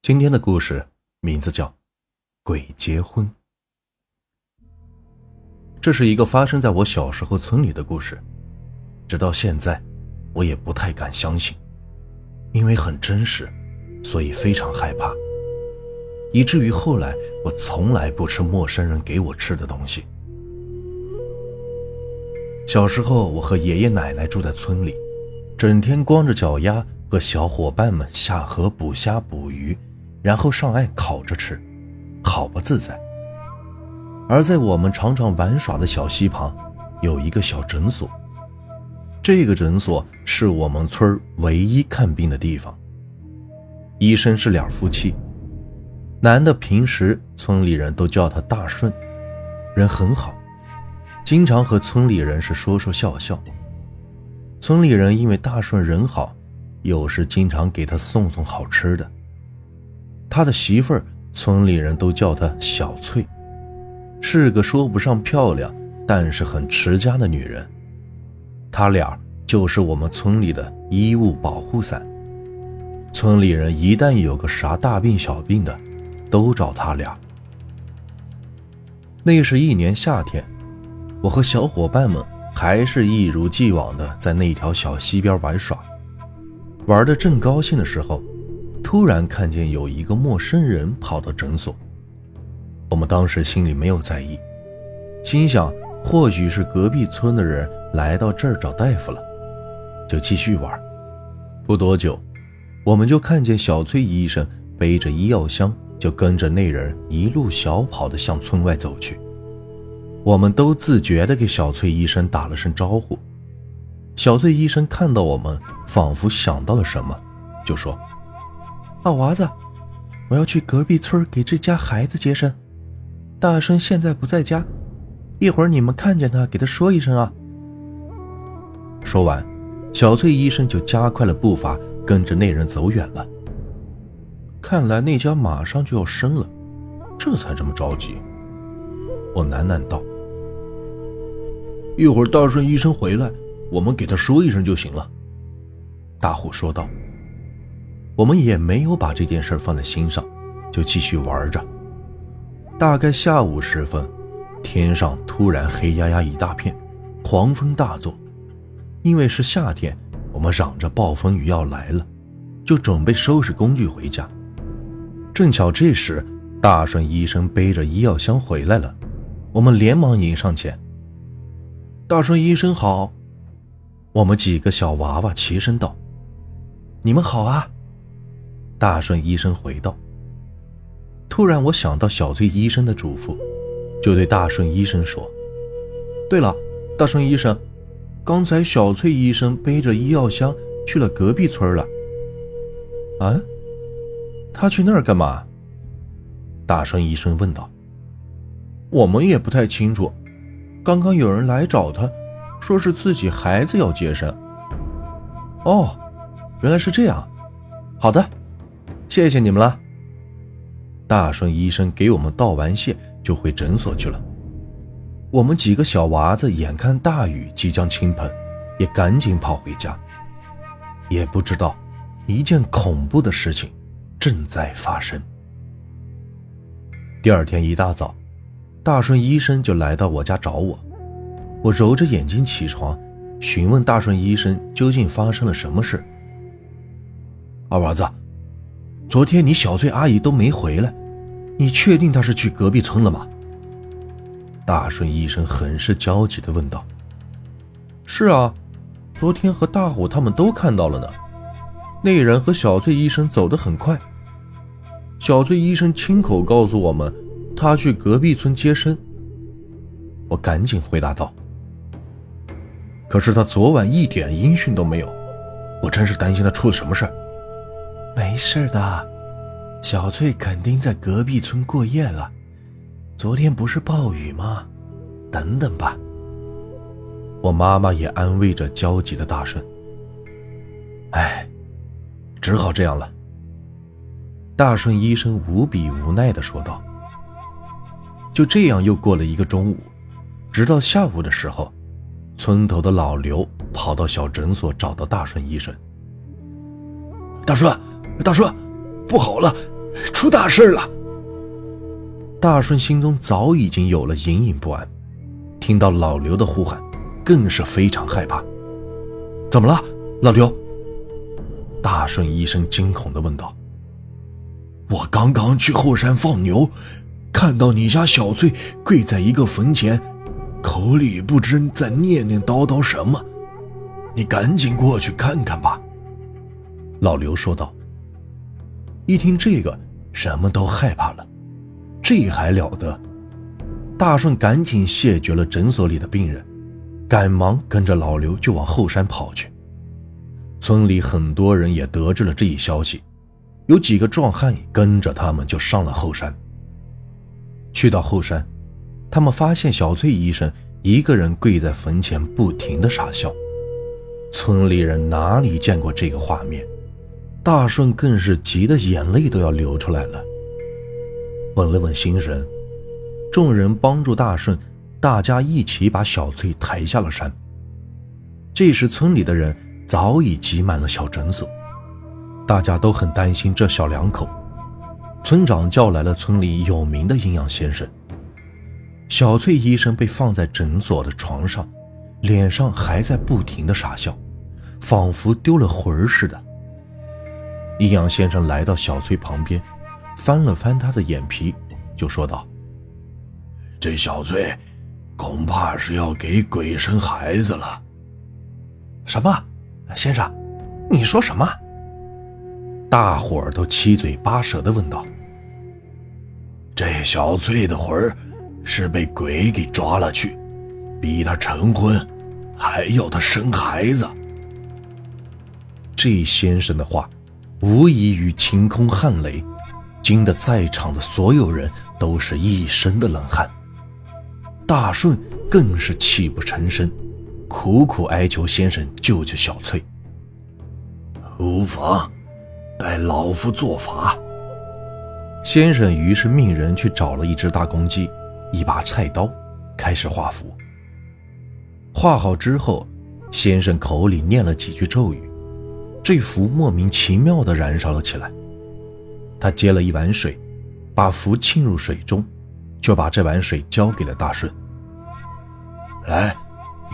今天的故事名字叫《鬼结婚》。这是一个发生在我小时候村里的故事，直到现在，我也不太敢相信，因为很真实，所以非常害怕，以至于后来我从来不吃陌生人给我吃的东西。小时候，我和爷爷奶奶住在村里，整天光着脚丫和小伙伴们下河捕虾捕鱼。然后上岸烤着吃，好不自在。而在我们常常玩耍的小溪旁，有一个小诊所。这个诊所是我们村唯一看病的地方。医生是两夫妻，男的平时村里人都叫他大顺，人很好，经常和村里人是说说笑笑。村里人因为大顺人好，有时经常给他送送好吃的。他的媳妇儿，村里人都叫她小翠，是个说不上漂亮，但是很持家的女人。他俩就是我们村里的衣物保护伞。村里人一旦有个啥大病小病的，都找他俩。那是一年夏天，我和小伙伴们还是一如既往的在那条小溪边玩耍，玩的正高兴的时候。突然看见有一个陌生人跑到诊所，我们当时心里没有在意，心想或许是隔壁村的人来到这儿找大夫了，就继续玩。不多久，我们就看见小崔医生背着医药箱，就跟着那人一路小跑的向村外走去。我们都自觉地给小崔医生打了声招呼。小崔医生看到我们，仿佛想到了什么，就说。二娃子，我要去隔壁村给这家孩子接生。大顺现在不在家，一会儿你们看见他，给他说一声啊。说完，小翠医生就加快了步伐，跟着那人走远了。看来那家马上就要生了，这才这么着急。我喃喃道：“一会儿大顺医生回来，我们给他说一声就行了。”大虎说道。我们也没有把这件事放在心上，就继续玩着。大概下午时分，天上突然黑压压一大片，狂风大作。因为是夏天，我们嚷着暴风雨要来了，就准备收拾工具回家。正巧这时，大顺医生背着医药箱回来了，我们连忙迎上前。大顺医生好！我们几个小娃娃齐声道：“你们好啊！”大顺医生回道：“突然，我想到小翠医生的嘱咐，就对大顺医生说：‘对了，大顺医生，刚才小翠医生背着医药箱去了隔壁村了。’啊？他去那儿干嘛？”大顺医生问道。“我们也不太清楚，刚刚有人来找他，说是自己孩子要接生。”哦，原来是这样。好的。谢谢你们了。大顺医生给我们道完谢，就回诊所去了。我们几个小娃子眼看大雨即将倾盆，也赶紧跑回家。也不知道，一件恐怖的事情正在发生。第二天一大早，大顺医生就来到我家找我。我揉着眼睛起床，询问大顺医生究竟发生了什么事。二娃子。昨天你小翠阿姨都没回来，你确定她是去隔壁村了吗？大顺医生很是焦急地问道。是啊，昨天和大虎他们都看到了呢。那人和小翠医生走得很快。小翠医生亲口告诉我们，他去隔壁村接生。我赶紧回答道。可是他昨晚一点音讯都没有，我真是担心他出了什么事儿。没事的，小翠肯定在隔壁村过夜了。昨天不是暴雨吗？等等吧。我妈妈也安慰着焦急的大顺。哎，只好这样了。大顺医生无比无奈的说道。就这样又过了一个中午，直到下午的时候，村头的老刘跑到小诊所找到大顺医生。大顺。大顺，不好了！出大事了！大顺心中早已经有了隐隐不安，听到老刘的呼喊，更是非常害怕。怎么了，老刘？大顺医生惊恐的问道。我刚刚去后山放牛，看到你家小翠跪在一个坟前，口里不知在念念叨叨什么，你赶紧过去看看吧。”老刘说道。一听这个，什么都害怕了。这还了得！大顺赶紧谢绝了诊所里的病人，赶忙跟着老刘就往后山跑去。村里很多人也得知了这一消息，有几个壮汉跟着他们就上了后山。去到后山，他们发现小翠医生一个人跪在坟前，不停的傻笑。村里人哪里见过这个画面？大顺更是急得眼泪都要流出来了。稳了稳心神，众人帮助大顺，大家一起把小翠抬下了山。这时，村里的人早已挤满了小诊所，大家都很担心这小两口。村长叫来了村里有名的营养先生。小翠医生被放在诊所的床上，脸上还在不停的傻笑，仿佛丢了魂似的。阴阳先生来到小翠旁边，翻了翻她的眼皮，就说道：“这小翠，恐怕是要给鬼生孩子了。”“什么？先生，你说什么？”大伙儿都七嘴八舌的问道。“这小翠的魂儿是被鬼给抓了去，逼她成婚，还要她生孩子。”这先生的话。无异于晴空撼雷，惊得在场的所有人都是一身的冷汗。大顺更是泣不成声，苦苦哀求先生救救小翠。无妨，待老夫做法。先生于是命人去找了一只大公鸡，一把菜刀，开始画符。画好之后，先生口里念了几句咒语。这符莫名其妙地燃烧了起来。他接了一碗水，把符浸入水中，就把这碗水交给了大顺。来，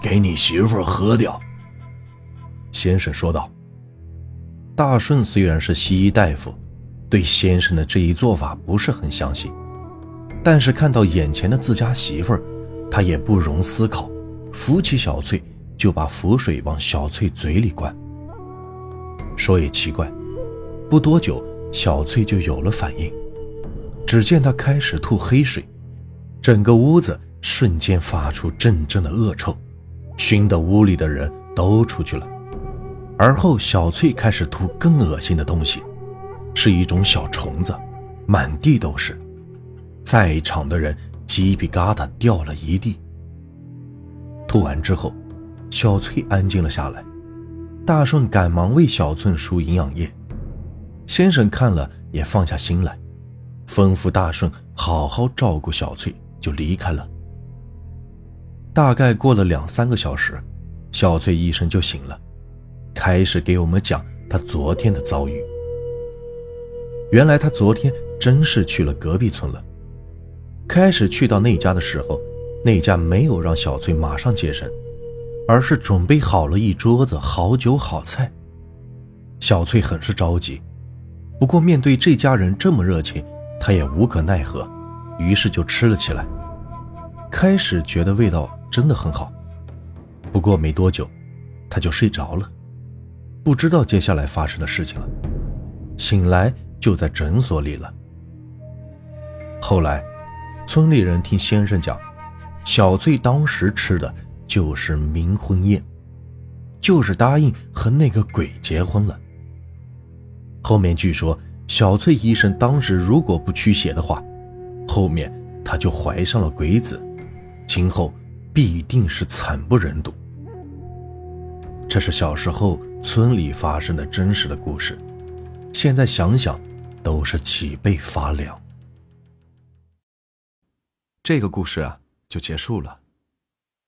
给你媳妇喝掉。先生说道。大顺虽然是西医大夫，对先生的这一做法不是很相信，但是看到眼前的自家媳妇儿，他也不容思考，扶起小翠，就把符水往小翠嘴里灌。说也奇怪，不多久，小翠就有了反应。只见她开始吐黑水，整个屋子瞬间发出阵阵的恶臭，熏得屋里的人都出去了。而后，小翠开始吐更恶心的东西，是一种小虫子，满地都是。在场的人鸡皮疙瘩掉了一地。吐完之后，小翠安静了下来。大顺赶忙为小翠输营养液，先生看了也放下心来，吩咐大顺好好照顾小翠，就离开了。大概过了两三个小时，小翠医生就醒了，开始给我们讲他昨天的遭遇。原来他昨天真是去了隔壁村了。开始去到那家的时候，那家没有让小翠马上接生。而是准备好了一桌子好酒好菜，小翠很是着急，不过面对这家人这么热情，她也无可奈何，于是就吃了起来。开始觉得味道真的很好，不过没多久，她就睡着了，不知道接下来发生的事情了。醒来就在诊所里了。后来，村里人听先生讲，小翠当时吃的。就是冥婚宴，就是答应和那个鬼结婚了。后面据说小翠医生当时如果不驱邪的话，后面她就怀上了鬼子，今后必定是惨不忍睹。这是小时候村里发生的真实的故事，现在想想都是脊背发凉。这个故事啊，就结束了。